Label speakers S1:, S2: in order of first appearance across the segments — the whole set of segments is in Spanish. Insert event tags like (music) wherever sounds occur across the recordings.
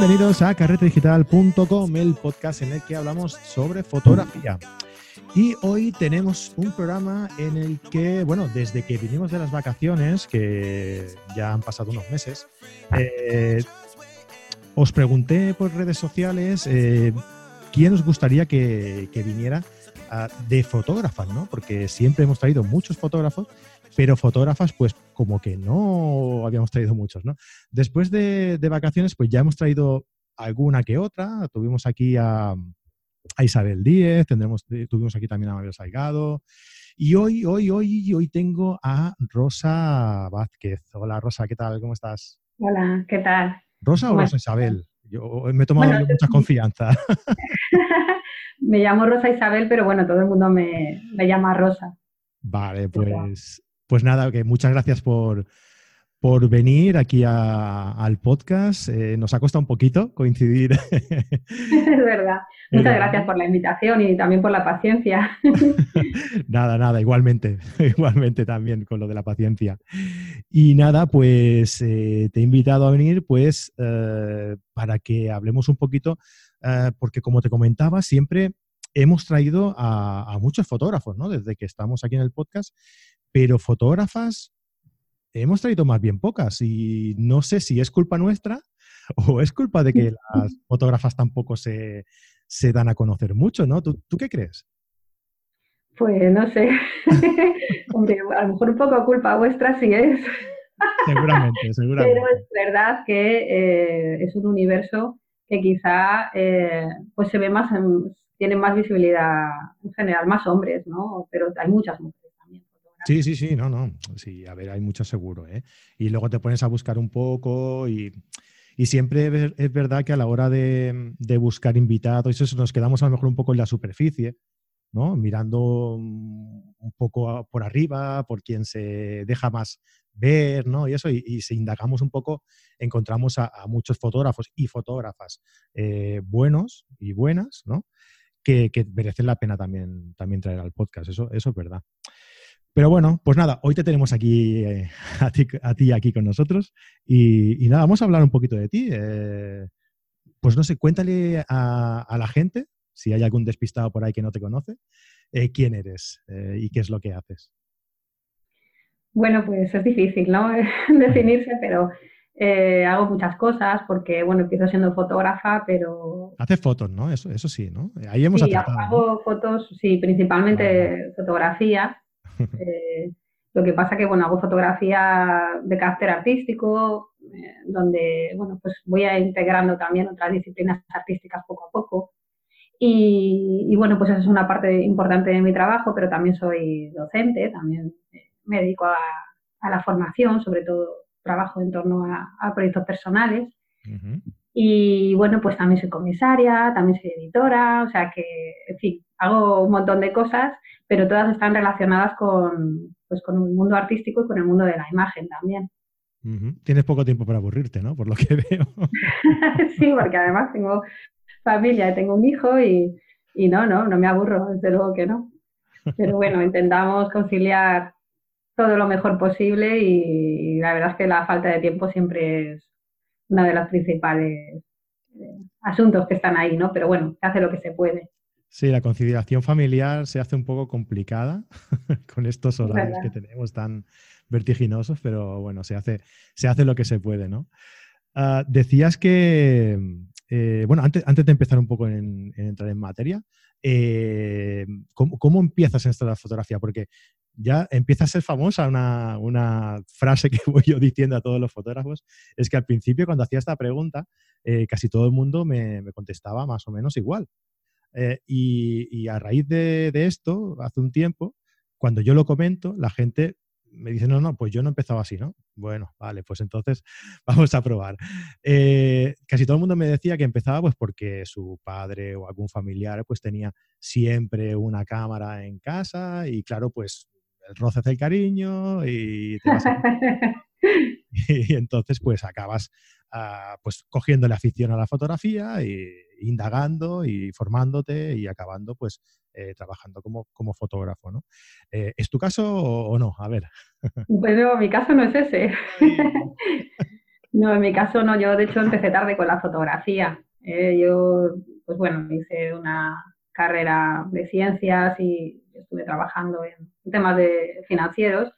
S1: Bienvenidos a carretedigital.com, el podcast en el que hablamos sobre fotografía. Y hoy tenemos un programa en el que, bueno, desde que vinimos de las vacaciones, que ya han pasado unos meses, eh, os pregunté por redes sociales eh, quién os gustaría que, viniera ah, de fotógrafas, ¿no? Porque siempre hemos traído muchos fotógrafos, pero fotógrafas, pues como que no habíamos traído muchos, ¿no? Después de, vacaciones, pues ya hemos traído alguna que otra. Tuvimos aquí a, Isabel Díez, tendremos, tuvimos aquí también a Mario Salgado. Y hoy, hoy, hoy, hoy tengo a Rosa Vázquez. Hola Rosa, ¿qué tal? ¿Cómo estás?
S2: Hola, ¿qué tal?
S1: ¿Rosa o Rosa Isabel? Yo me he tomado mucha confianza. (laughs) (laughs)
S2: me llamo Rosa Isabel, pero bueno, todo el mundo me, me llama Rosa.
S1: Vale, pues pues nada, que muchas gracias por, venir aquí al podcast. Eh, nos ha costado un poquito coincidir. (laughs)
S2: Es verdad. (laughs) Muchas gracias por la invitación y también por la paciencia. (laughs)
S1: nada, nada, igualmente, igualmente también con lo de la paciencia. Y nada, pues eh, te he invitado a venir pues eh, para que hablemos un poquito, porque como te comentaba, siempre hemos traído a, a, muchos fotógrafos, ¿no? Desde que estamos aquí en el podcast, pero fotógrafas hemos traído más bien pocas y no sé si es culpa nuestra (laughs) o es culpa de que (laughs) las fotógrafas tampoco se, dan a conocer mucho, ¿no? ¿Tú, qué crees?
S2: Pues no sé. (laughs) Hombre, a lo mejor un poco culpa vuestra sí es.
S1: seguramente, seguramente.
S2: Pero es verdad que eh, es un universo que quizá eh, pues se ve más, tiene más visibilidad en general, más hombres, ¿no? Pero hay muchas mujeres.
S1: Sí, sí, sí, no, no. Sí, a ver, hay mucho seguro, ¿eh? Y luego te pones a buscar un poco y, siempre es verdad que a la hora de, buscar invitados, eso nos quedamos a lo mejor un poco en la superficie, ¿no? Mirando un poco por arriba, por quien se deja más ver, ¿no? Y eso, y, si indagamos un poco, encontramos a, muchos fotógrafos y fotógrafas eh, buenos y buenas, ¿no? Que, merecen la pena también, también traer al podcast, eso, eso es verdad. Pero bueno, pues nada, hoy te tenemos aquí eh, (laughs) a, ti, aquí con nosotros y, nada, vamos a hablar un poquito de ti. Eh, pues no sé, cuéntale a, la gente, si hay algún despistado por ahí que no te conoce, eh, quién eres y qué es lo que haces.
S2: Bueno, pues es difícil, ¿no? (laughs) Definirse, pero hago muchas cosas porque, bueno, empiezo siendo fotógrafa, pero...
S1: Haces fotos, ¿no? Eso, eso sí, ¿no? Ahí hemos
S2: sí, hago fotos, sí, principalmente fotografía eh, lo que pasa que, bueno, hago fotografía de carácter artístico, eh, donde, bueno, pues voy integrando también otras disciplinas artísticas poco a poco. Y, bueno, pues esa es una parte importante de mi trabajo, pero también soy docente, también me dedico a, la formación, sobre todo trabajo en torno a, proyectos personales. Y bueno, pues también soy comisaria, también soy editora, o sea que, en fin, hago un montón de cosas pero todas están relacionadas con, pues, con el mundo artístico y con el mundo de la imagen también.
S1: Tienes poco tiempo para aburrirte, ¿no? Por lo que (laughs) veo. (laughs)
S2: sí, porque además tengo familia, tengo un hijo y, y no, no, no me aburro, desde luego que no. Pero bueno, intentamos conciliar todo lo mejor posible y, la verdad es que la falta de tiempo siempre es uno de los principales eh, asuntos que están ahí, ¿no? Pero bueno, se hace lo que se puede.
S1: Sí, la conciliación familiar se hace un poco complicada (laughs) con estos horarios que tenemos tan vertiginosos, pero bueno, se hace, se hace lo que se puede, ¿no? Ah, decías que, eh, bueno, antes, antes de empezar un poco en, entrar en materia, eh, ¿cómo, empiezas en la fotografía? Porque ya empieza a ser famosa una, frase que (laughs) voy yo diciendo a todos los fotógrafos, es que al principio cuando hacía esta pregunta, eh, casi todo el mundo me, me contestaba más o menos igual. Eh, y, a raíz de, esto, hace un tiempo, cuando yo lo comento, la gente me dice, no, no, pues yo no empezaba así, ¿no? Bueno, vale, pues entonces (laughs) vamos a probar. Eh, casi todo el mundo me decía que empezaba pues porque su padre o algún familiar pues tenía siempre una cámara en casa y claro, pues el roce hace el cariño y, (laughs) (laughs) y entonces pues acabas uh, pues cogiendo la afición a la fotografía y indagando y formándote y acabando pues eh, trabajando como, como, fotógrafo, ¿no? Eh, ¿Es tu caso o, no? A ver.
S2: Bueno, mi caso no es ese. (laughs) No, en mi caso no, yo de hecho empecé tarde con la fotografía. Eh, yo, pues bueno, hice una carrera de ciencias y estuve trabajando en temas de financieros.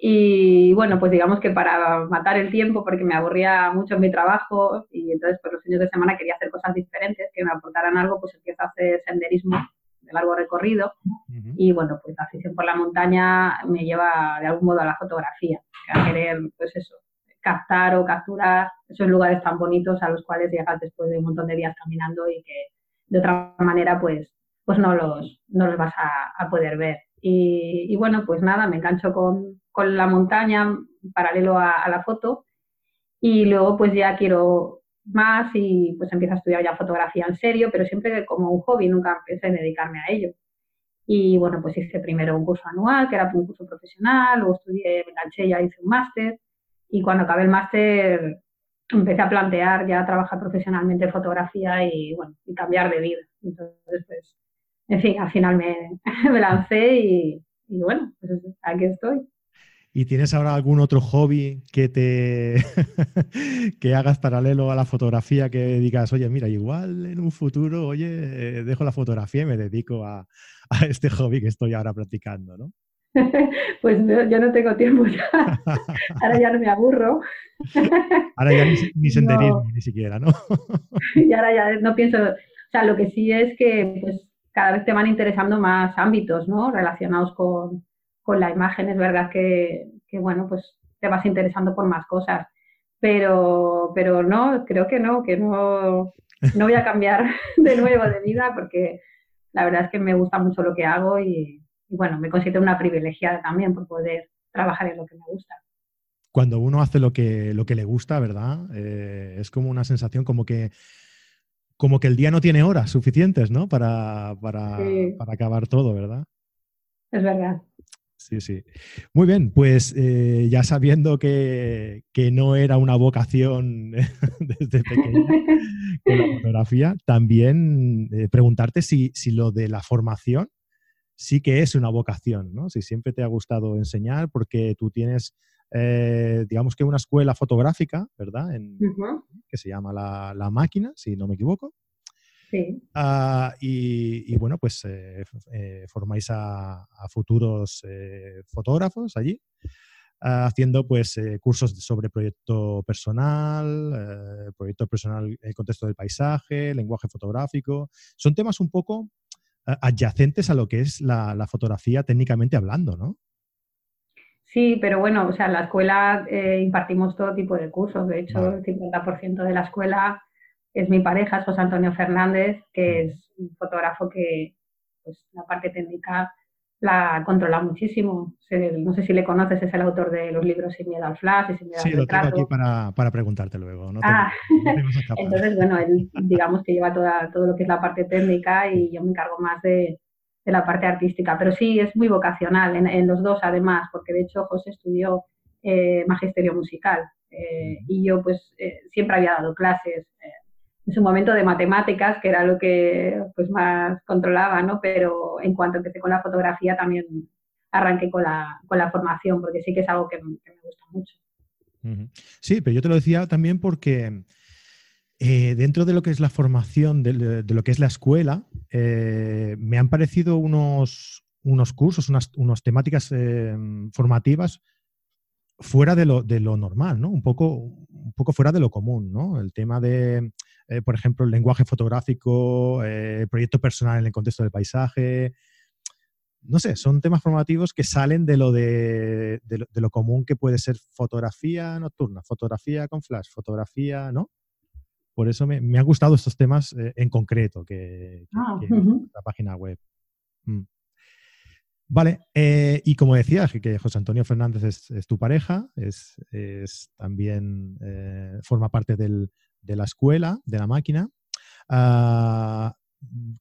S2: Y bueno, pues digamos que para matar el tiempo, porque me aburría mucho en mi trabajo y entonces por pues, los fines de semana quería hacer cosas diferentes que me aportaran algo, pues empiezo a hacer senderismo de largo recorrido. Y bueno, pues la afición por la montaña me lleva de algún modo a la fotografía, a querer, pues eso, captar o capturar esos lugares tan bonitos a los cuales llegas después de un montón de días caminando y que de otra manera pues, pues no, los, no los vas a, poder ver. Y, bueno, pues nada, me engancho con, con la montaña paralelo a, a, la foto y luego pues ya quiero más y pues empiezo a estudiar ya fotografía en serio, pero siempre como un hobby, nunca pensé en dedicarme a ello. Y bueno, pues hice primero un curso anual, que era un curso profesional, luego estudié, me enganché, ya hice un máster y cuando acabé el máster empecé a plantear ya trabajar profesionalmente en fotografía y, bueno, y cambiar de vida. Entonces, pues, en fin, al final me, (laughs) me lancé y, y, bueno, pues aquí estoy.
S1: ¿Y tienes ahora algún otro hobby que te (laughs) que hagas paralelo a la fotografía que digas, oye, mira, igual en un futuro, oye, dejo la fotografía y me dedico a, (laughs) a este hobby que estoy ahora practicando, ¿no?
S2: pues yo no tengo tiempo ya. Ahora ya no me aburro.
S1: Ahora ya ni, senderismo ni siquiera, ¿no?
S2: y ahora ya no pienso. O sea, lo que sí es que pues, cada vez te van interesando más ámbitos, ¿no? Relacionados con, con la imagen. Es verdad que, que, bueno, pues te vas interesando por más cosas. Pero, pero no, creo que no, que no, no voy a cambiar (laughs) de nuevo de vida porque la verdad es que me gusta mucho lo que hago y, y bueno, me considero una privilegiada también por poder trabajar en lo que me gusta.
S1: Cuando uno hace lo que, lo que le gusta, ¿verdad? Eh, es como una sensación como que, como que el día no tiene horas suficientes, ¿no? Para, para, para acabar todo, ¿verdad?
S2: Es verdad.
S1: Sí, sí. Muy bien, pues eh, ya sabiendo que, que, no era una vocación (laughs) desde pequeña (laughs) con la fotografía, también eh, preguntarte si, si, lo de la formación sí que es una vocación, ¿no? Si siempre te ha gustado enseñar porque tú tienes, eh, digamos que una escuela fotográfica, ¿verdad? Que se llama la, Máquina, si no me equivoco.
S2: Sí.
S1: Ah, y, bueno, pues eh, eh, formáis a, futuros fotógrafos allí, ah, haciendo pues cursos sobre proyecto personal, proyecto personal en el contexto del paisaje, lenguaje fotográfico. Son temas un poco adyacentes a lo que es la, fotografía técnicamente hablando, ¿no?
S2: Sí, pero bueno, o sea, en la escuela eh, impartimos todo tipo de cursos. De hecho, el 50% de la escuela es mi pareja, es José Antonio Fernández, que es un fotógrafo que, pues, la parte técnica la controla muchísimo. no sé si le conoces, es el autor de los libros Sin miedo al flash y Sin miedo
S1: sí, lo tengo aquí para, para, preguntarte luego.
S2: ah. (laughs) entonces, bueno, él digamos que lleva toda, todo lo que es la parte técnica y yo me encargo más de, de la parte artística. Pero sí, es muy vocacional en, los dos además, porque de hecho José estudió eh, magisterio musical eh, y yo pues eh, siempre había dado clases en su momento de matemáticas, que era lo que pues más controlaba, ¿no? Pero en cuanto empecé con la fotografía también arranqué con la, con la formación, porque sí que es algo que, me gusta mucho.
S1: Sí, pero yo te lo decía también porque eh, dentro de lo que es la formación, de, lo que es la escuela, eh, me han parecido unos, unos cursos, unas, temáticas eh, formativas fuera de lo, de lo normal, ¿no? Un poco, un poco fuera de lo común, ¿no? El tema de por ejemplo, el lenguaje fotográfico, proyecto personal en el contexto del paisaje. No sé, son temas formativos que salen de lo, de, lo, común que puede ser fotografía nocturna, fotografía con flash, fotografía, ¿no? Por eso me, han gustado estos temas eh, en concreto que, que,
S2: ah,
S1: la página web. Mm. Vale, y como decías, que José Antonio Fernández es, tu pareja, es, también forma parte del, de la escuela, de la máquina. Ah,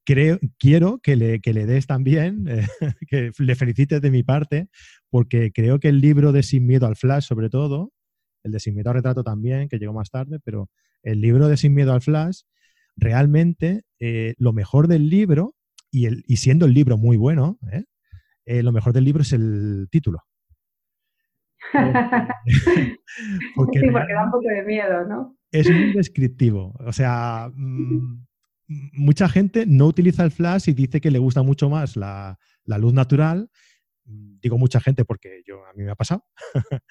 S1: creo, quiero que le, le des también, (laughs) eh, que le felicites de mi parte, porque creo que el libro de Sin Miedo al Flash, sobre todo, el de Sin Miedo al Retrato también, que llegó más tarde, pero el libro de Sin Miedo al Flash, realmente eh, lo mejor del libro, y, el, y, siendo el libro muy bueno, ¿eh? lo mejor del libro es el título. (laughs)
S2: porque sí, porque da un poco de miedo, ¿no?
S1: Es muy descriptivo. O sea, mm, mucha gente no utiliza el flash y dice que le gusta mucho más la, luz natural. Digo mucha gente porque yo, a mí me ha pasado. (laughs)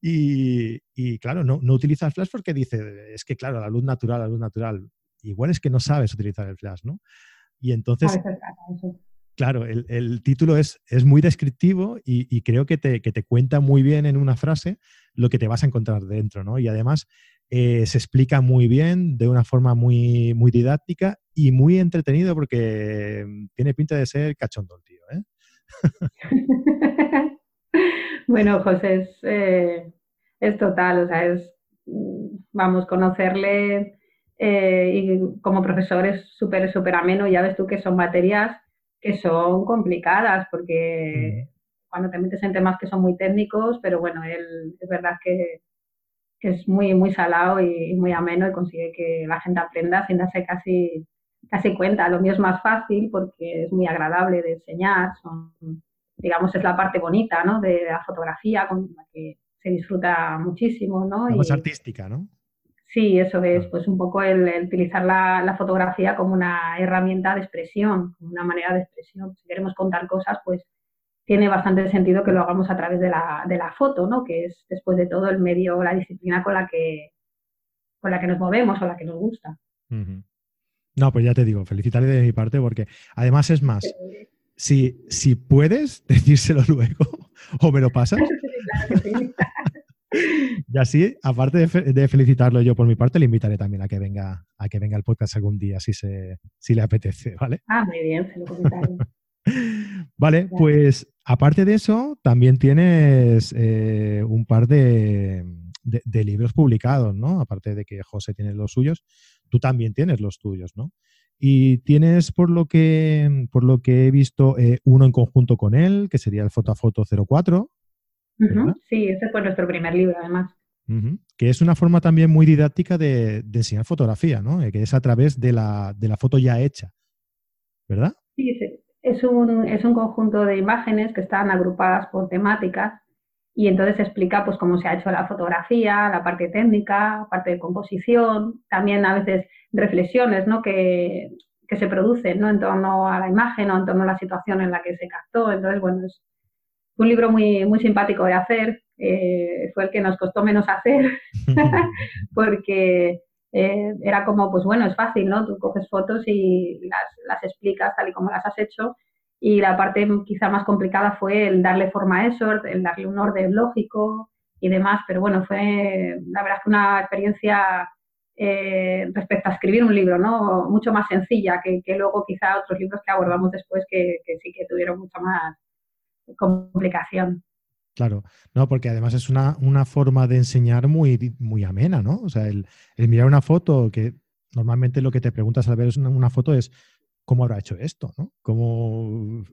S1: y, claro, no, no utiliza el flash porque dice, es que claro, la luz natural, la luz natural, igual es que no sabes utilizar el flash, ¿no? Y entonces, claro, el, título es, es, muy descriptivo y, creo que te, que te, cuenta muy bien en una frase lo que te vas a encontrar dentro, ¿no? Y además eh, se explica muy bien, de una forma muy, muy didáctica y muy entretenido porque tiene pinta de ser cachondo el tío, ¿eh? (laughs)
S2: bueno, José, es, eh, es total, o sea, es, mm, vamos, conocerle eh, y como profesor es súper, súper ameno. Ya ves tú que son materias que son complicadas porque cuando te metes en temas que son muy técnicos, pero bueno, él es verdad que, es muy, muy salado y, muy ameno y consigue que la gente aprenda sin darse casi, casi cuenta. Lo mío es más fácil porque es muy agradable de enseñar, son, digamos, es la parte bonita ¿no? de la fotografía con la que se disfruta muchísimo. ¿no?
S1: más artística, ¿no?
S2: Sí, eso es, pues un poco el, utilizar la, fotografía como una herramienta de expresión, como una manera de expresión. Si queremos contar cosas, pues tiene bastante sentido que lo hagamos a través de la, de la foto, ¿no? Que es después de todo el medio, la disciplina con la que, con la que nos movemos o la que nos gusta.
S1: No, pues ya te digo, felicitarle de mi parte porque además es más, si, si puedes (laughs) decírselo luego o me lo pasas. (laughs) Y así, aparte de, felicitarlo yo por mi parte, le invitaré también a que venga, a que venga al podcast algún día, si, se, si le apetece, ¿vale?
S2: Ah, muy bien, se lo (laughs)
S1: Vale, pues aparte de eso, también tienes eh, un par de, libros publicados, ¿no? Aparte de que José tiene los suyos, tú también tienes los tuyos, ¿no? Y tienes, por lo que, por lo que he visto, eh, uno en conjunto con él, que sería el Foto a Foto 04,
S2: Sí, ese fue nuestro primer libro, además.
S1: Que es una forma también muy didáctica de, enseñar fotografía, ¿no? Eh, que es a través de la, de la foto ya hecha, ¿verdad?
S2: Sí, es un, es un conjunto de imágenes que están agrupadas por temáticas y entonces explica pues cómo se ha hecho la fotografía, la parte técnica, parte de composición, también a veces reflexiones ¿no? que, que se producen ¿no? en torno a la imagen o en torno a la situación en la que se captó. Entonces, bueno, es, un libro muy, muy simpático de hacer, eh, fue el que nos costó menos hacer, (laughs) (laughs) porque eh, era como, pues bueno, es fácil, ¿no? Tú coges fotos y las, las, explicas tal y como las has hecho. Y la parte quizá más complicada fue el darle forma a eso, el darle un orden lógico y demás. Pero bueno, fue la verdad que una experiencia eh, respecto a escribir un libro, ¿no? Mucho más sencilla que, que, luego quizá otros libros que abordamos después que, sí que tuvieron mucha más, complicación.
S1: Claro, no, porque además es una, una, forma de enseñar muy, muy amena, ¿no? O sea, el, mirar una foto, que normalmente lo que te preguntas al ver una, foto es cómo habrá hecho esto, ¿no? ¿Cómo...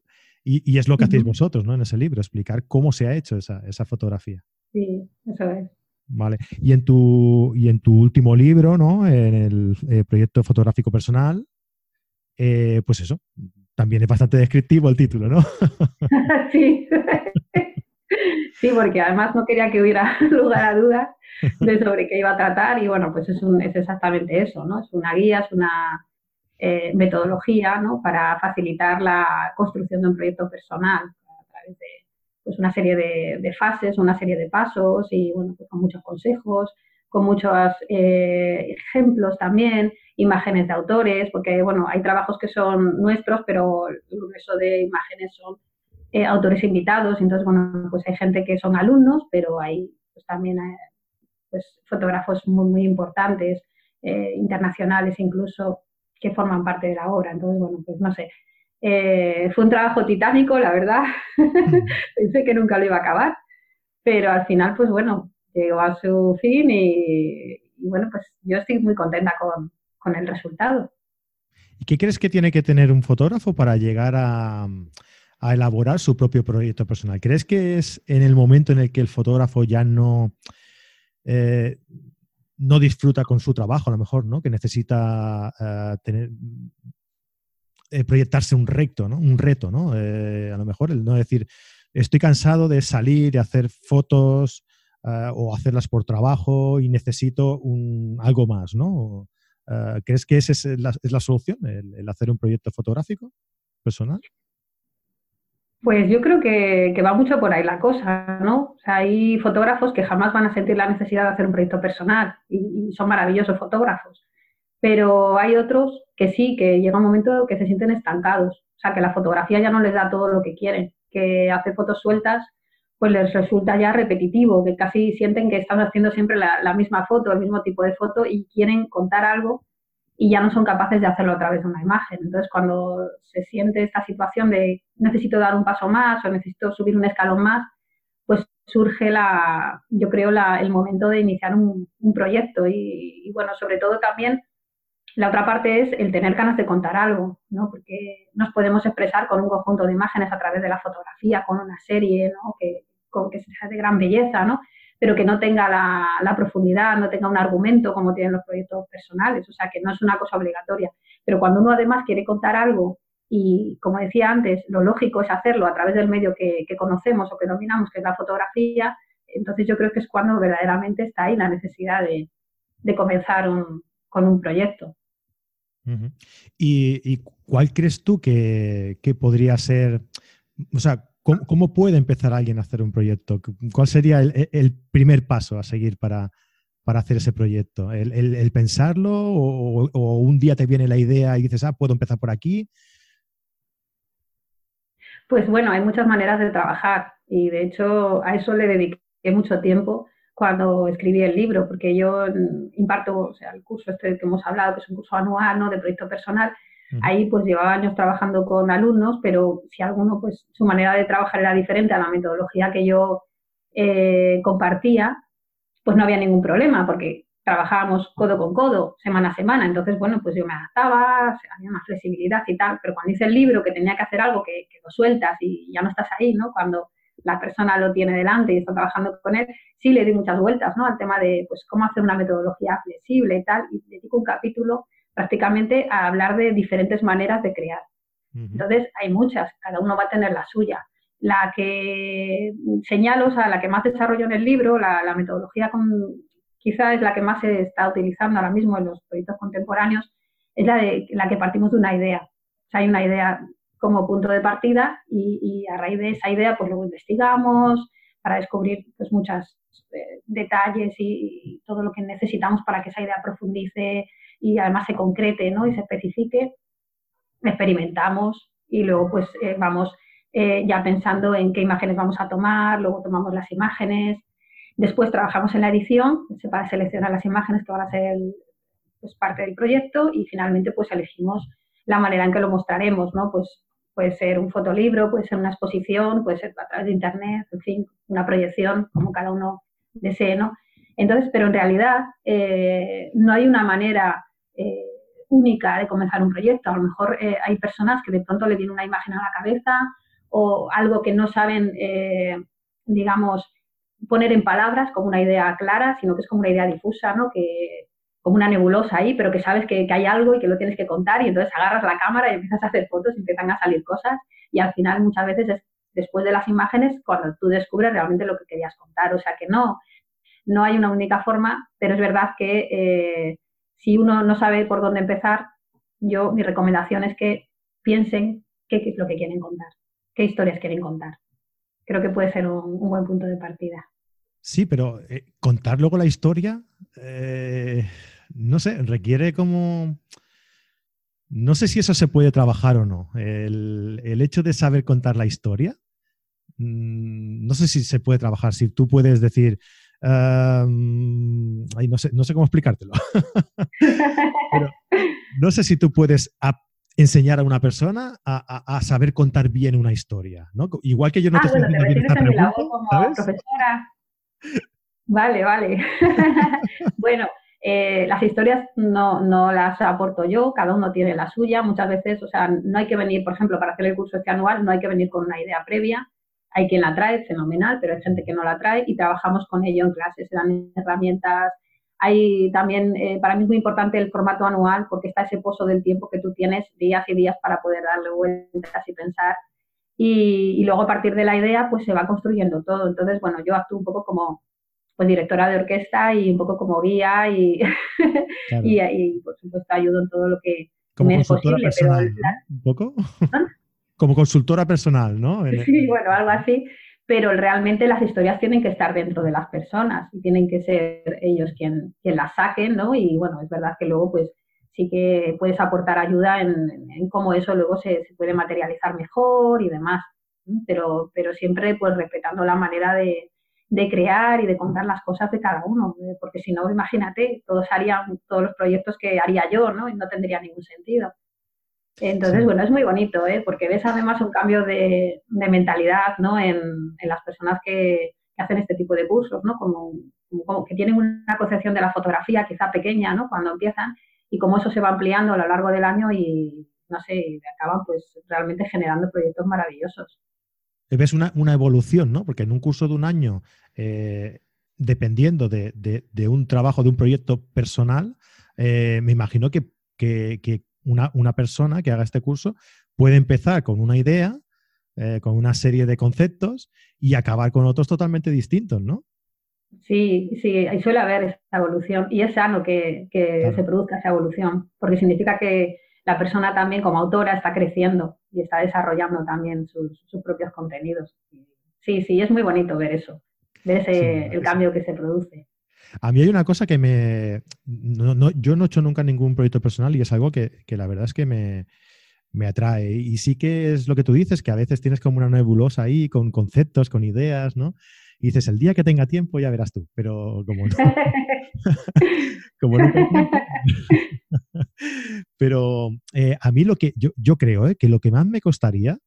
S1: Y, es lo que hacéis vosotros, ¿no? En ese libro, explicar cómo se ha hecho esa, esa fotografía.
S2: Sí, eso es.
S1: Vale. Y en tu, y en tu último libro, ¿no? En el eh, proyecto fotográfico personal, eh, pues eso, también es bastante descriptivo el título, ¿no? (laughs)
S2: sí. (laughs) sí, porque además no quería que hubiera (laughs) lugar a dudas de sobre qué iba a tratar y bueno, pues es, es exactamente eso, ¿no? Es una guía, es una eh, metodología, ¿no? Para facilitar la construcción de un proyecto personal a través de pues, una serie de, fases, una serie de pasos y bueno, pues con muchos consejos, con muchos eh, ejemplos también imágenes de autores, porque bueno, hay trabajos que son nuestros, pero el grueso de imágenes son eh, autores invitados, entonces bueno, pues hay gente que son alumnos, pero hay pues, también eh, pues, fotógrafos muy, muy importantes, eh, internacionales incluso, que forman parte de la obra. Entonces, bueno, pues no sé. fue un trabajo titánico, la verdad. (laughs) Pensé que nunca lo iba a acabar, pero al final, pues bueno, llegó a su fin y, bueno, pues yo estoy muy contenta con, con el resultado.
S1: ¿Y qué crees que tiene que tener un fotógrafo para llegar a, elaborar su propio proyecto personal? ¿Crees que es en el momento en el que el fotógrafo ya no, eh, no disfruta con su trabajo, a lo mejor, ¿no? Que necesita eh, tener eh, proyectarse un recto, ¿no? Un reto, ¿no? a lo mejor el no decir estoy cansado de salir y hacer fotos eh, o hacerlas por trabajo y necesito un, algo más, ¿no? Eh, ¿Crees que esa es la, solución, el, hacer un proyecto fotográfico personal?
S2: Pues yo creo que, va mucho por ahí la cosa, ¿no? O sea, hay fotógrafos que jamás van a sentir la necesidad de hacer un proyecto personal y, son maravillosos fotógrafos, pero hay otros que sí, que llega un momento que se sienten estancados, o sea, que la fotografía ya no les da todo lo que quieren, que hacer fotos sueltas pues les resulta ya repetitivo, que casi sienten que están haciendo siempre la, misma foto, el mismo tipo de foto y quieren contar algo y ya no son capaces de hacerlo a través de una imagen. Entonces, cuando se siente esta situación de necesito dar un paso más o necesito subir un escalón más, pues surge la, yo creo, la, el momento de iniciar un, proyecto y, bueno, sobre todo también la otra parte es el tener ganas de contar algo, ¿no? Porque nos podemos expresar con un conjunto de imágenes a través de la fotografía, con una serie, ¿no? Que, que sea de gran belleza, ¿no? Pero que no tenga la, profundidad, no tenga un argumento como tienen los proyectos personales, o sea, que no es una cosa obligatoria. Pero cuando uno además quiere contar algo y, como decía antes, lo lógico es hacerlo a través del medio que, conocemos o que dominamos, que es la fotografía, entonces yo creo que es cuando verdaderamente está ahí la necesidad de, comenzar con un proyecto.
S1: ¿Y, cuál crees tú que, podría ser, o sea, ¿cómo, puede empezar alguien a hacer un proyecto? ¿Cuál sería el, primer paso a seguir para, hacer ese proyecto? ¿El, pensarlo o, un día te viene la idea y dices, ah, puedo empezar por aquí?
S2: Pues bueno, hay muchas maneras de trabajar y de hecho a eso le dediqué mucho tiempo cuando escribí el libro, porque yo imparto o sea, el curso este que hemos hablado, que es un curso anual ¿no? de proyecto personal, ahí pues llevaba años trabajando con alumnos, pero si alguno pues su manera de trabajar era diferente a la metodología que yo eh, compartía, pues no había ningún problema, porque trabajábamos codo con codo, semana a semana, entonces bueno, pues yo me adaptaba, había más flexibilidad y tal, pero cuando hice el libro que tenía que hacer algo que, lo sueltas y ya no estás ahí, ¿no? Cuando la persona lo tiene delante y está trabajando con él, sí le di muchas vueltas, ¿no? Al tema de, pues, cómo hacer una metodología flexible y tal, y dedico un capítulo prácticamente a hablar de diferentes maneras de crear. Entonces, hay muchas, cada uno va a tener la suya. La que señalo, o sea, la que más desarrollo en el libro, la, metodología con, quizá es la que más se está utilizando ahora mismo en los proyectos contemporáneos, es la de la que partimos de una idea. O sea, hay una idea como punto de partida y, a raíz de esa idea pues luego investigamos para descubrir pues muchos eh, detalles y, todo lo que necesitamos para que esa idea profundice y además se concrete ¿no? y se especifique, experimentamos y luego pues eh, vamos eh, ya pensando en qué imágenes vamos a tomar, luego tomamos las imágenes, después trabajamos en la edición para seleccionar las imágenes que van a ser pues, parte del proyecto y finalmente pues elegimos la manera en que lo mostraremos, ¿no? Pues Puede ser un fotolibro, puede ser una exposición, puede ser a través de internet, en fin, una proyección, como cada uno desee, ¿no? Entonces, pero en realidad eh, no hay una manera eh, única de comenzar un proyecto. A lo mejor eh, hay personas que de pronto le viene una imagen a la cabeza o algo que no saben, digamos, poner en palabras como una idea clara, sino que es como una idea difusa, ¿no? Que, como una nebulosa ahí, pero que sabes que, hay algo y que lo tienes que contar y entonces agarras la cámara y empiezas a hacer fotos y empiezan a salir cosas y al final muchas veces es después de las imágenes cuando tú descubres realmente lo que querías contar. O sea que no, no hay una única forma, pero es verdad que eh, si uno no sabe por dónde empezar, yo mi recomendación es que piensen qué, es lo que quieren contar, qué historias quieren contar. Creo que puede ser un, buen punto de partida.
S1: Sí, pero eh, contar luego la historia, eh, no sé, requiere como... No sé si eso se puede trabajar o no. El, hecho de saber contar la historia, mm, no sé si se puede trabajar, si tú puedes decir, no, sé, no sé cómo explicártelo. (laughs) no sé si tú puedes enseñar a una persona a, saber contar bien una historia, ¿no? Igual que yo no
S2: ah,
S1: te
S2: estoy bueno, bien esta pregunta, como profesora. Vale, vale. (laughs) bueno, eh, las historias no, no, las aporto yo, cada uno tiene la suya. Muchas veces, o sea, no hay que venir, por ejemplo, para hacer el curso este anual, no hay que venir con una idea previa. Hay quien la trae, fenomenal, pero hay gente que no la trae y trabajamos con ello en clases, se dan herramientas. Hay también, eh, para mí es muy importante el formato anual porque está ese pozo del tiempo que tú tienes días y días para poder darle vueltas y pensar y, luego a partir de la idea pues se va construyendo todo. Entonces, bueno, yo actúo un poco como pues directora de orquesta y un poco como guía y, (laughs) y, por supuesto ayudo en todo lo que
S1: como me es posible. Personal, ¿Un poco? ¿Ah? Como consultora personal, ¿no?
S2: Sí, bueno, algo así pero realmente las historias tienen que estar dentro de las personas y tienen que ser ellos quien, quien las saquen, ¿no? Y bueno, es verdad que luego pues sí que puedes aportar ayuda en, cómo eso luego se, puede materializar mejor y demás, pero, pero siempre pues respetando la manera de, de, crear y de contar las cosas de cada uno, ¿eh? porque si no, imagínate, todos harían todos los proyectos que haría yo, ¿no? Y no tendría ningún sentido. Entonces, bueno, es muy bonito, ¿eh? porque ves además un cambio de, mentalidad ¿no? en, las personas que, hacen este tipo de cursos, ¿no? Como, que tienen una concepción de la fotografía quizá pequeña ¿no? cuando empiezan y cómo eso se va ampliando a lo largo del año y, no sé, acaban pues realmente generando proyectos maravillosos.
S1: Ves una, evolución, ¿no? Porque en un curso de un año, eh, dependiendo de, un trabajo, de un proyecto personal, eh, me imagino que, que, una, persona que haga este curso puede empezar con una idea, eh, con una serie de conceptos y acabar con otros totalmente distintos, ¿no?
S2: Sí, sí, ahí suele haber esa evolución y es sano que, se produzca esa evolución, porque significa que la persona también como autora está creciendo y está desarrollando también sus, propios contenidos. Sí, sí, es muy bonito ver eso, ver ese, el cambio que se produce.
S1: A mí hay una cosa que me... yo no he hecho nunca ningún proyecto personal y es algo que, la verdad es que me, atrae. Y sí que es lo que tú dices, que a veces tienes como una nebulosa ahí con conceptos, con ideas, ¿no? Y dices, el día que tenga tiempo ya verás tú, pero como no. (laughs) como no pero eh, a mí lo que yo, creo eh, que lo que más me costaría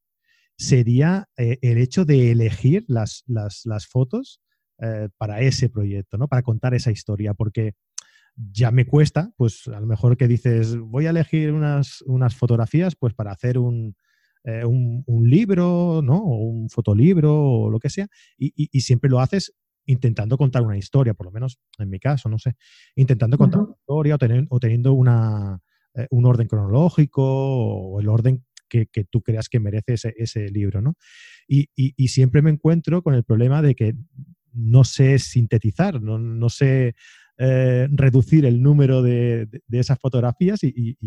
S1: sería eh, el hecho de elegir las, las, las fotos eh, para ese proyecto, ¿no? Para contar esa historia, porque ya me cuesta, pues a lo mejor que dices, voy a elegir unas, unas fotografías, pues para hacer un, eh, un, libro, ¿no? O un fotolibro o lo que sea, y, siempre lo haces intentando contar una historia, por lo menos en mi caso, no sé, intentando contar una historia o, teniendo una, eh, un orden cronológico o el orden que, tú creas que merece ese, libro, ¿no? Y, y, siempre me encuentro con el problema de que no sé sintetizar, no, sé eh, reducir el número de, esas fotografías y,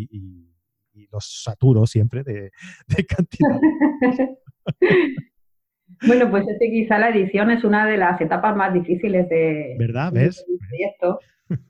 S1: los saturo siempre de, (laughs) cantidad. (laughs)
S2: bueno, pues este quizá la edición es una de las etapas más difíciles de,
S1: ¿verdad? ¿Ves?
S2: proyecto,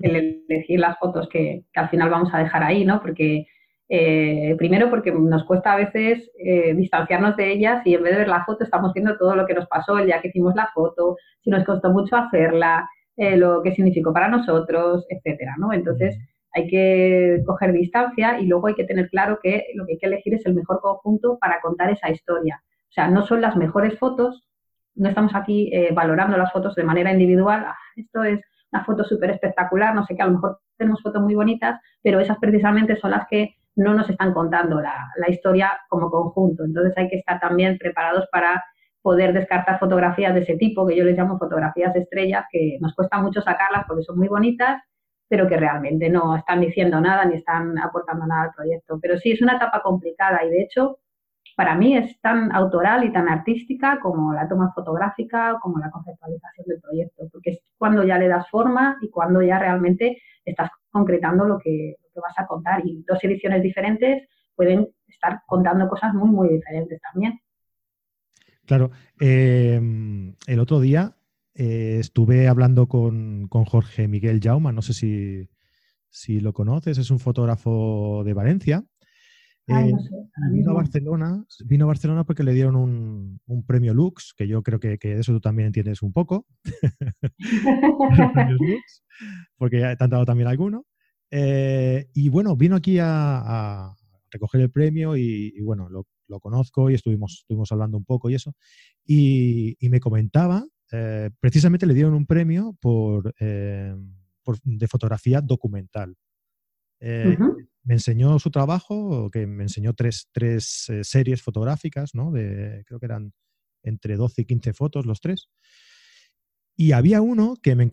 S2: el elegir las fotos que, que, al final vamos a dejar ahí, ¿no? Porque eh, primero porque nos cuesta a veces eh, distanciarnos de ellas y en vez de ver la foto estamos viendo todo lo que nos pasó el día que hicimos la foto, si nos costó mucho hacerla, eh, lo que significó para nosotros, etcétera, ¿no? Entonces hay que coger distancia y luego hay que tener claro que lo que hay que elegir es el mejor conjunto para contar esa historia. O sea, no son las mejores fotos, no estamos aquí valorando las fotos de manera individual, ah, esto es una foto súper espectacular, no sé qué, a lo mejor tenemos fotos muy bonitas, pero esas precisamente son las que no nos están contando la, historia como conjunto. Entonces hay que estar también preparados para poder descartar fotografías de ese tipo, que yo les llamo fotografías estrellas, que nos cuesta mucho sacarlas porque son muy bonitas, pero que realmente no están diciendo nada ni están aportando nada al proyecto. Pero sí, es una etapa complicada y de hecho para mí es tan autoral y tan artística como la toma fotográfica, como la conceptualización del proyecto, porque es cuando ya le das forma y cuando ya realmente estás concretando lo que, vas a contar. Y dos ediciones diferentes pueden estar contando cosas muy, muy diferentes también.
S1: Claro. Em, el otro día eh, estuve hablando con, Jorge Miguel Jauma, no sé si, si, lo conoces, es un fotógrafo de Valencia. Eh, vino a Barcelona, vino a Barcelona porque le dieron un, premio Lux, que yo creo que, que, eso tú también entiendes un poco. (laughs) (laughs) porque ya te han dado también alguno. Eh, y bueno, vino aquí a, recoger el premio y, bueno, lo, conozco y estuvimos, estuvimos hablando un poco y eso. Y, me comentaba, eh, precisamente le dieron un premio por, de fotografía documental me enseñó su trabajo, que me enseñó tres, tres eh, series fotográficas, ¿no? De, creo que eran entre 12 y 15 fotos los tres. Y había uno que me,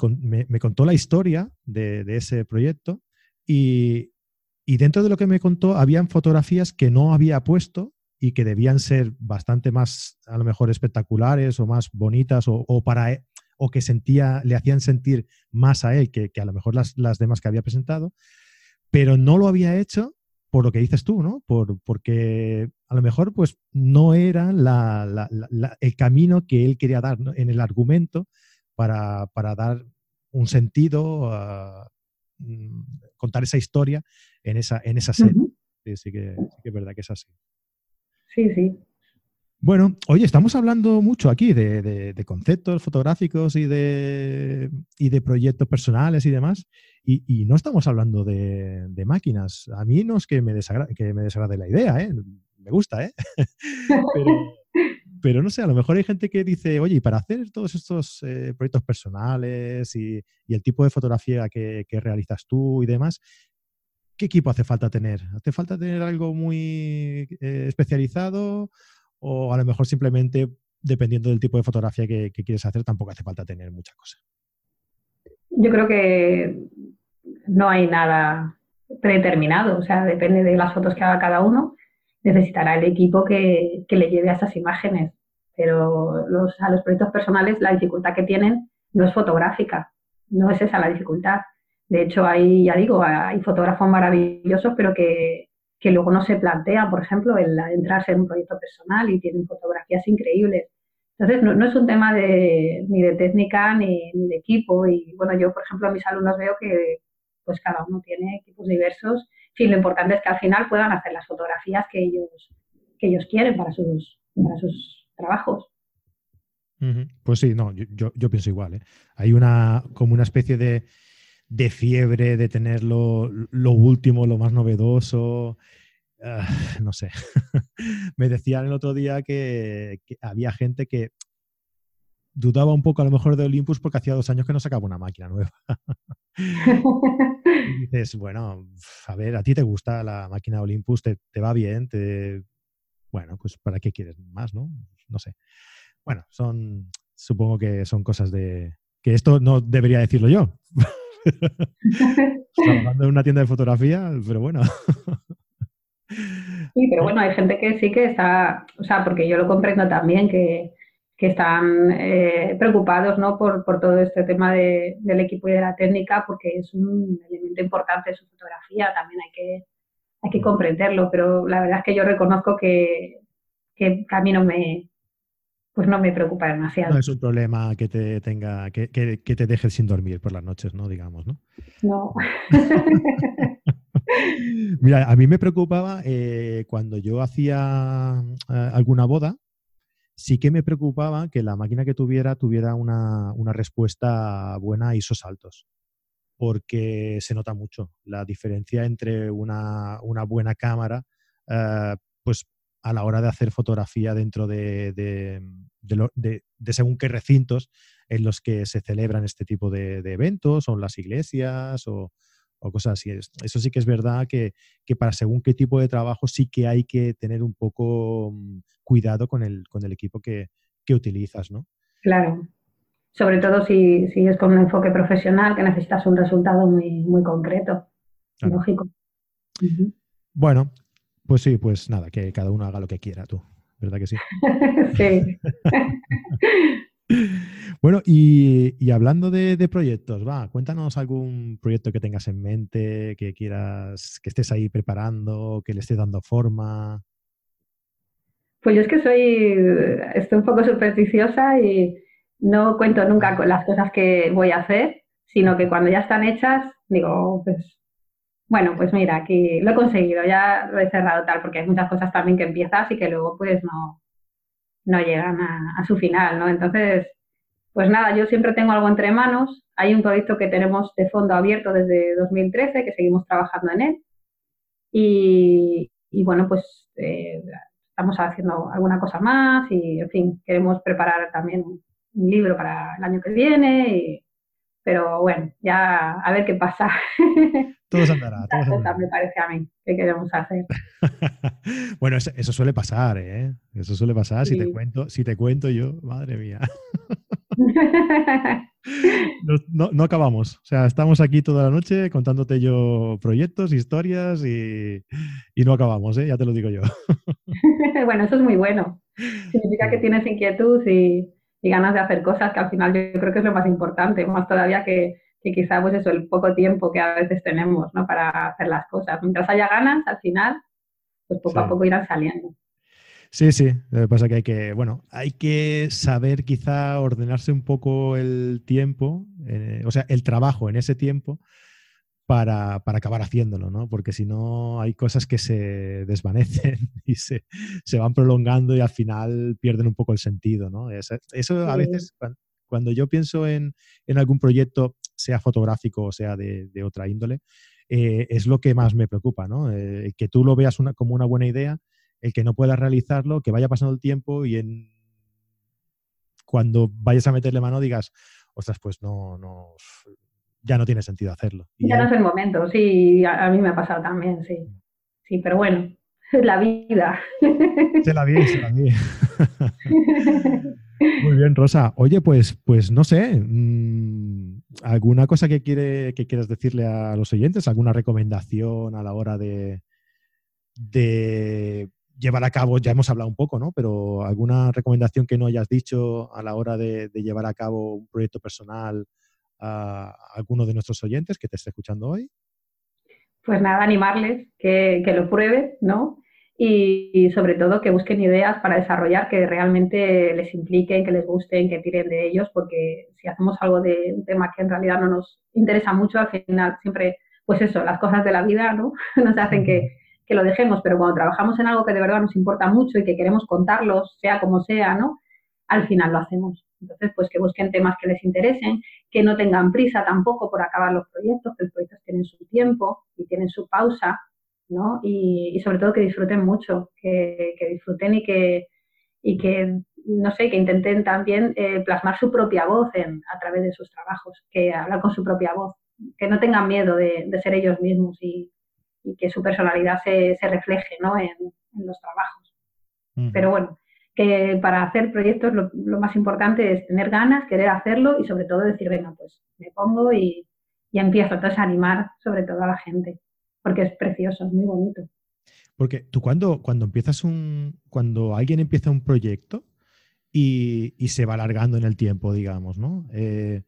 S1: me, contó la historia de, de ese proyecto y, dentro de lo que me contó habían fotografías que no había puesto y que debían ser bastante más, a lo mejor, espectaculares o más bonitas o, para e, o que sentía, le hacían sentir más a él que, a lo mejor las, las, demás que había presentado, pero no lo había hecho por lo que dices tú, ¿no? Por, porque a lo mejor pues no era el camino que él quería dar en el argumento para, para, dar un sentido, mm, contar esa historia en esa, en esa serie. sí, sí, que, sí que es verdad que es así.
S2: Sí, sí.
S1: Bueno, oye, estamos hablando mucho aquí de, conceptos fotográficos y de, y de, proyectos personales y demás, y, no estamos hablando de, máquinas. A mí no es que me, desagrade, que me desagrade la idea, ¿eh? me gusta, ¿eh? (laughs) pero, no sé, a lo mejor hay gente que dice, oye, y para hacer todos estos eh, proyectos personales y, el tipo de fotografía que, realizas tú y demás, ¿qué equipo hace falta tener? ¿Hace falta tener algo muy eh, especializado? o a lo mejor simplemente, dependiendo del tipo de fotografía que, quieres hacer, tampoco hace falta tener mucha cosa.
S2: Yo creo que no hay nada predeterminado, o sea, depende de las fotos que haga cada uno, necesitará el equipo que, le lleve a esas imágenes. Pero los, a los proyectos personales la dificultad que tienen no es fotográfica, no es esa la dificultad. De hecho, hay, ya digo, hay fotógrafos maravillosos, pero que que luego no se plantea, por ejemplo, el entrarse en un proyecto personal y tienen fotografías increíbles. Entonces, no, es un tema de, ni de técnica ni, de equipo. Y bueno, yo, por ejemplo, a mis alumnos veo que pues cada uno tiene equipos diversos. Sí, lo importante es que al final puedan hacer las fotografías que ellos, que ellos quieren para sus, para sus trabajos.
S1: Pues sí, no, yo, yo, pienso igual. ¿eh? Hay una como una especie de, de fiebre de tener lo, último, lo más novedoso. Ah, no sé. (laughs) Me decían el otro día que, había gente que dudaba un poco a lo mejor de Olympus porque hacía dos años que no sacaba una máquina nueva. (laughs) (laughs) y dices, bueno, a ver, a ti te gusta la máquina Olympus, te, te va bien, te... bueno, pues ¿para qué quieres más, no? No sé. Bueno, son, supongo que son cosas de, que esto no debería decirlo yo. (laughs) (laughs) Trabajando en una tienda de fotografía, pero bueno.
S2: Sí, pero bueno, hay gente que sí que está, o sea, porque yo lo comprendo también, que, están eh, preocupados ¿no? por, todo este tema del equipo y de la técnica, porque es un elemento importante de su fotografía, también hay que, hay que comprenderlo, pero la verdad es que yo reconozco que, que a mí no me, pues no me preocupa demasiado.
S1: No es un problema que te tenga, que, te deje sin dormir por las noches, ¿no? Digamos, ¿no?
S2: No. (laughs)
S1: Mira, a mí me preocupaba eh, cuando yo hacía eh, alguna boda, sí que me preocupaba que la máquina que tuviera tuviera una, respuesta buena a ISOs altos, porque se nota mucho la diferencia entre una, buena cámara, eh, pues a la hora de hacer fotografía dentro de, de, según qué recintos en los que se celebran este tipo de, eventos, o en las iglesias o, cosas así. Eso sí que es verdad que, para según qué tipo de trabajo sí que hay que tener un poco mm, cuidado con el, con el equipo que, utilizas, ¿no?
S2: Claro. Sobre todo si, si, es con un enfoque profesional que necesitas un resultado muy, muy concreto. Lógico.
S1: Bueno, pues sí, pues nada, que cada uno haga lo que quiera tú, ¿verdad que sí? (laughs)
S2: sí. (laughs)
S1: bueno, y, hablando de, proyectos, va, cuéntanos algún proyecto que tengas en mente, que quieras, que estés ahí preparando, que le estés dando forma.
S2: Pues yo es que soy, estoy un poco supersticiosa y no cuento nunca con las cosas que voy a hacer, sino que cuando ya están hechas, digo, pues bueno, pues mira, aquí lo he conseguido, ya lo he cerrado tal, porque hay muchas cosas también que empiezas y que luego pues no, no llegan a, su final, ¿no? Entonces, pues nada, yo siempre tengo algo entre manos. Hay un proyecto que tenemos de fondo abierto desde 2013, que seguimos trabajando en él. Y, bueno, pues eh, estamos haciendo alguna cosa más y, en fin, queremos preparar también un libro para el año que viene. Y, pero bueno, ya a ver qué pasa. (laughs)
S1: Todo se andará. (laughs)
S2: Todo andará. me parece a mí que queremos hacer. (laughs)
S1: bueno, eso, suele pasar, ¿eh? Eso suele pasar. Si, te cuento, si te cuento yo, madre mía. (laughs) No, acabamos. O sea, estamos aquí toda la noche contándote yo proyectos, historias y, no acabamos, ¿eh? ya te lo digo yo. (laughs)
S2: bueno, eso es muy bueno. Significa que tienes inquietud y, ganas de hacer cosas que al final yo creo que es lo más importante, más todavía que, que quizá pues eso, el poco tiempo que a veces tenemos ¿no? para hacer las cosas. Mientras haya ganas, al final, pues poco a poco irán saliendo.
S1: Sí, sí. Lo que pasa es que hay que, bueno, hay que saber quizá ordenarse un poco el tiempo, eh, o sea, el trabajo en ese tiempo para, acabar haciéndolo, ¿no? Porque si no hay cosas que se (laughs) desvanecen y se, van prolongando y al final pierden un poco el sentido, ¿no? Eso, a veces, cuando, yo pienso en, algún proyecto, sea fotográfico o sea de, otra índole, eh, es lo que más me preocupa, ¿no? Eh, que tú lo veas como una buena idea el que no pueda realizarlo, que vaya pasando el tiempo y en cuando vayas a meterle mano digas, ostras, pues no, no, ya no tiene sentido hacerlo.
S2: ya, no es el momento, sí, a, mí me ha pasado también, sí. Sí, pero bueno, es la vida. (laughs)
S1: Se la vi, se la vi. (laughs) Muy bien, Rosa. Oye, pues, pues no sé, mm, ¿alguna cosa que, quiere, que quieras decirle a los oyentes? ¿Alguna recomendación a la hora de, de llevar a cabo, ya hemos hablado un poco, ¿no? Pero alguna recomendación que no hayas dicho a la hora de, llevar a cabo un proyecto personal a alguno de nuestros oyentes que te esté escuchando hoy.
S2: Pues nada, animarles que, lo prueben, ¿no? Y, sobre todo que busquen ideas para desarrollar que realmente les impliquen, que les gusten, que tiren de ellos, porque si hacemos algo de un tema que en realidad no nos interesa mucho, al final siempre, pues eso, las cosas de la vida, ¿no? (laughs) Nos hacen que, que lo dejemos, pero cuando trabajamos en algo que de verdad nos importa mucho y que queremos contarlos, sea como sea, ¿no? Al final lo hacemos. Entonces, pues que busquen temas que les interesen, que no tengan prisa tampoco por acabar los proyectos, que los proyectos tienen su tiempo y tienen su pausa, ¿no? Y, sobre todo que disfruten mucho, que, disfruten y que, y que, no sé, que intenten también eh, plasmar su propia voz a través de sus trabajos, que hablar con su propia voz, que no tengan miedo de, de ser ellos mismos y, y que su personalidad se, se refleje ¿no? en, los trabajos. Pero bueno, que para hacer proyectos lo, más importante es tener ganas, querer hacerlo y sobre todo decir, venga, pues me pongo y, y empiezo. Entonces animar sobre todo a la gente, porque es precioso, es muy bonito.
S1: Porque tú cuando, cuando empiezas un, cuando alguien empieza un proyecto y, y se va alargando en el tiempo, digamos, ¿no? Eh,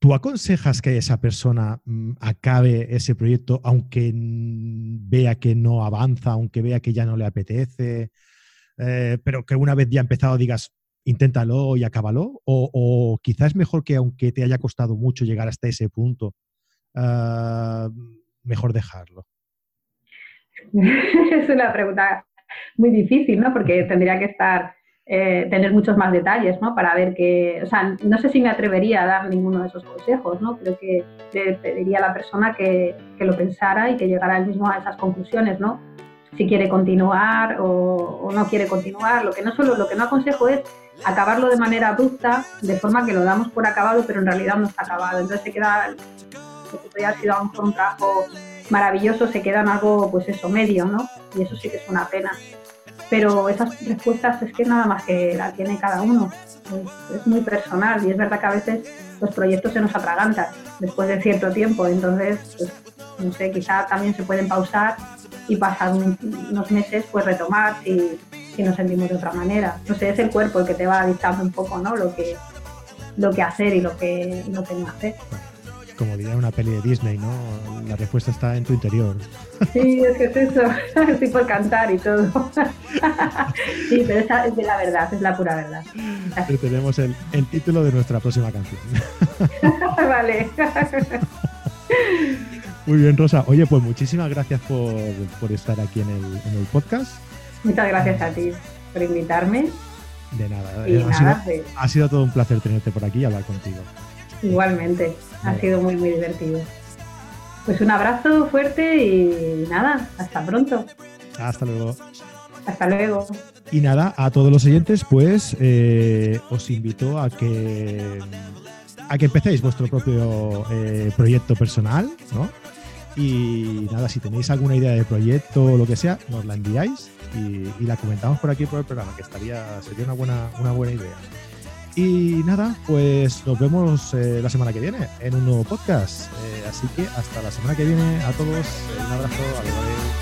S1: ¿Tú aconsejas que esa persona mm, acabe ese proyecto aunque vea que no avanza, aunque vea que ya no le apetece, eh, pero que una vez ya empezado digas, inténtalo y acábalo? O, quizás es mejor que aunque te haya costado mucho llegar hasta ese punto, ah, mejor dejarlo? (laughs)
S2: es una pregunta muy difícil, ¿no? Porque tendría que estar eh, tener muchos más detalles, ¿no? Para ver que, o sea, no sé si me atrevería a dar ninguno de esos consejos, ¿no? Creo que le pediría a la persona que, que lo pensara y que llegara él mismo a esas conclusiones, ¿no? Si quiere continuar o, no quiere continuar. Lo que no solo, lo que no aconsejo es acabarlo de manera abrupta, de forma que lo damos por acabado, pero en realidad no está acabado. Entonces se queda, que podría haber sido un trabajo maravilloso, se queda en algo, pues eso, medio, ¿no? Y eso sí que es una pena pero esas respuestas es que nada más que la tiene cada uno. Es, muy personal y es verdad que a veces los proyectos se nos atragantan después de cierto tiempo, entonces, pues, no sé, quizá también se pueden pausar y pasar unos meses, pues retomar si, si nos sentimos de otra manera. No sé, es el cuerpo el que te va dictando un poco, ¿no? Lo que, lo que hacer y lo que, lo que no hacer
S1: como diría una peli de Disney, ¿no? La respuesta está en tu interior.
S2: Sí, es que es eso. (laughs) Estoy por cantar y todo. (laughs) Sí, pero esa es de la verdad, es la pura verdad.
S1: tenemos el, título de nuestra próxima canción. (laughs)
S2: Vale.
S1: Muy bien, Rosa. Oye, pues muchísimas gracias por, estar aquí en el, podcast.
S2: Muchas gracias a ti por invitarme.
S1: De nada. Eh, ha, sido, pues ha sido todo un placer tenerte por aquí y hablar contigo.
S2: Igualmente, ha sido muy, muy divertido. Pues un abrazo fuerte y nada, hasta pronto.
S1: Hasta luego.
S2: Hasta luego.
S1: Y nada, a todos los oyentes, pues eh, os invito a que a que empecéis vuestro propio eh, proyecto personal, ¿no? Y nada, si tenéis alguna idea de proyecto o lo que sea, nos la enviáis y, la comentamos por aquí por el programa, que estaría, sería una buena, una buena idea. Y nada, pues nos vemos eh, la semana que viene en un nuevo podcast. Eh, así que hasta la semana que viene a todos. Un abrazo. Adiós.